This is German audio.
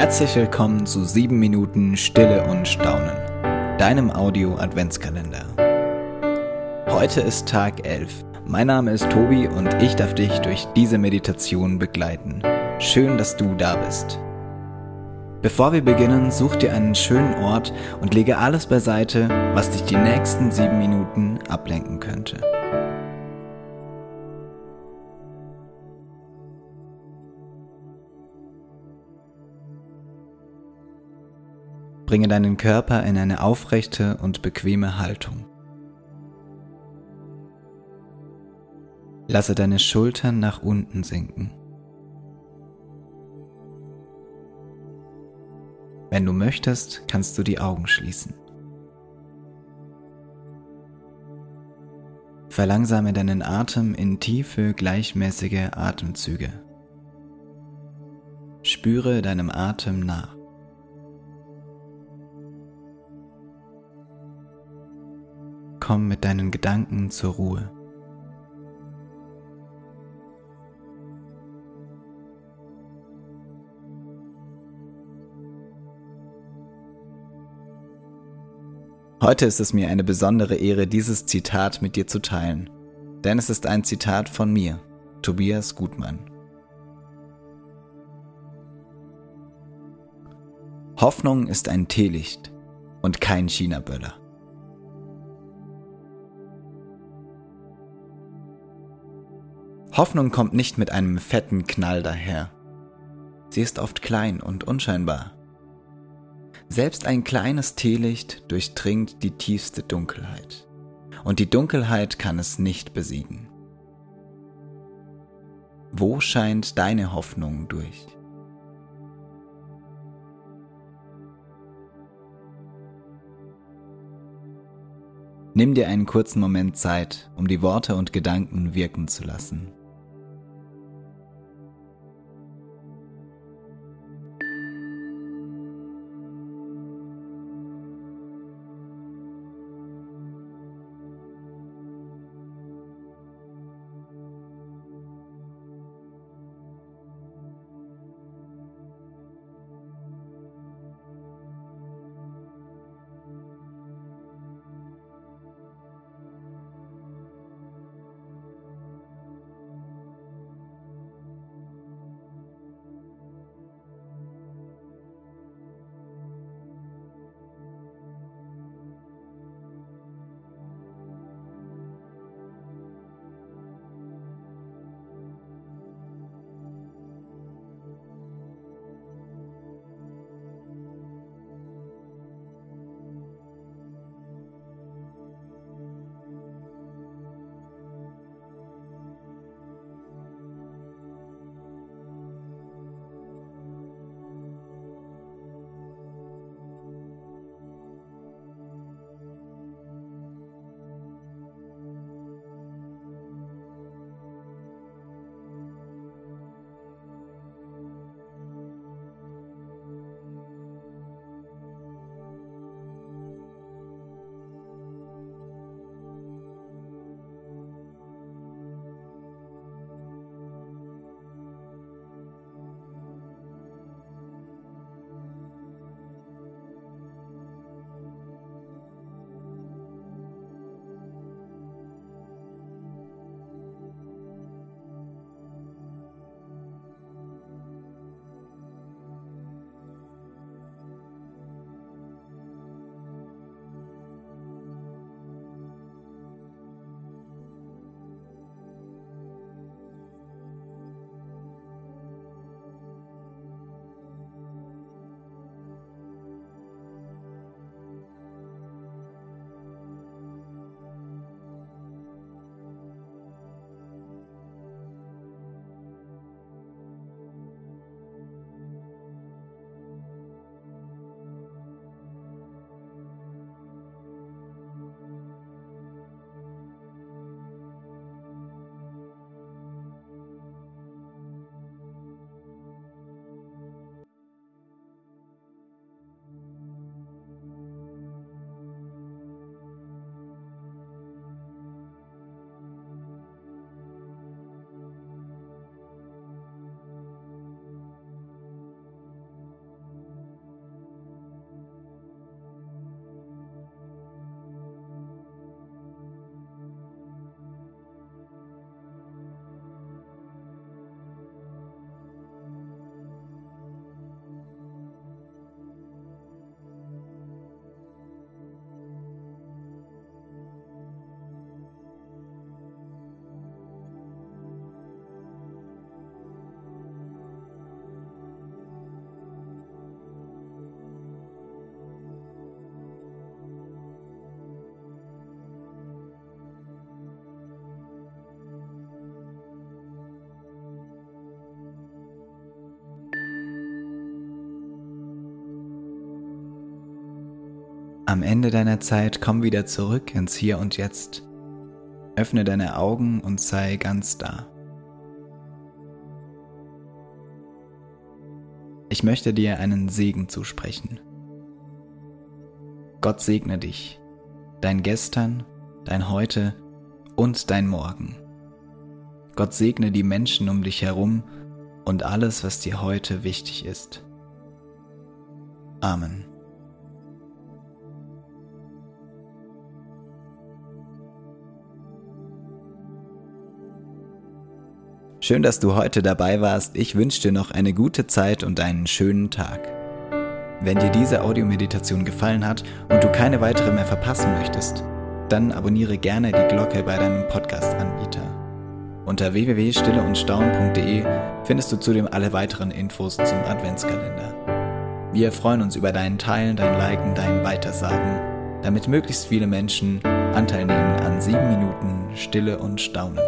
Herzlich willkommen zu 7 Minuten Stille und Staunen, deinem Audio-Adventskalender. Heute ist Tag 11. Mein Name ist Tobi und ich darf dich durch diese Meditation begleiten. Schön, dass du da bist. Bevor wir beginnen, such dir einen schönen Ort und lege alles beiseite, was dich die nächsten 7 Minuten ablenken könnte. Bringe deinen Körper in eine aufrechte und bequeme Haltung. Lasse deine Schultern nach unten sinken. Wenn du möchtest, kannst du die Augen schließen. Verlangsame deinen Atem in tiefe, gleichmäßige Atemzüge. Spüre deinem Atem nach. Komm mit deinen Gedanken zur Ruhe. Heute ist es mir eine besondere Ehre, dieses Zitat mit dir zu teilen, denn es ist ein Zitat von mir, Tobias Gutmann. Hoffnung ist ein Teelicht und kein China-Böller. Hoffnung kommt nicht mit einem fetten Knall daher. Sie ist oft klein und unscheinbar. Selbst ein kleines Teelicht durchdringt die tiefste Dunkelheit. Und die Dunkelheit kann es nicht besiegen. Wo scheint deine Hoffnung durch? Nimm dir einen kurzen Moment Zeit, um die Worte und Gedanken wirken zu lassen. Am Ende deiner Zeit komm wieder zurück ins Hier und Jetzt. Öffne deine Augen und sei ganz da. Ich möchte dir einen Segen zusprechen. Gott segne dich, dein Gestern, dein Heute und dein Morgen. Gott segne die Menschen um dich herum und alles, was dir heute wichtig ist. Amen. Schön, dass du heute dabei warst. Ich wünsche dir noch eine gute Zeit und einen schönen Tag. Wenn dir diese Audiomeditation gefallen hat und du keine weitere mehr verpassen möchtest, dann abonniere gerne die Glocke bei deinem Podcast-Anbieter. Unter www.stilleundstaun.de findest du zudem alle weiteren Infos zum Adventskalender. Wir freuen uns über dein Teilen, dein Liken, dein Weitersagen, damit möglichst viele Menschen Anteil nehmen an sieben Minuten Stille und Staunen.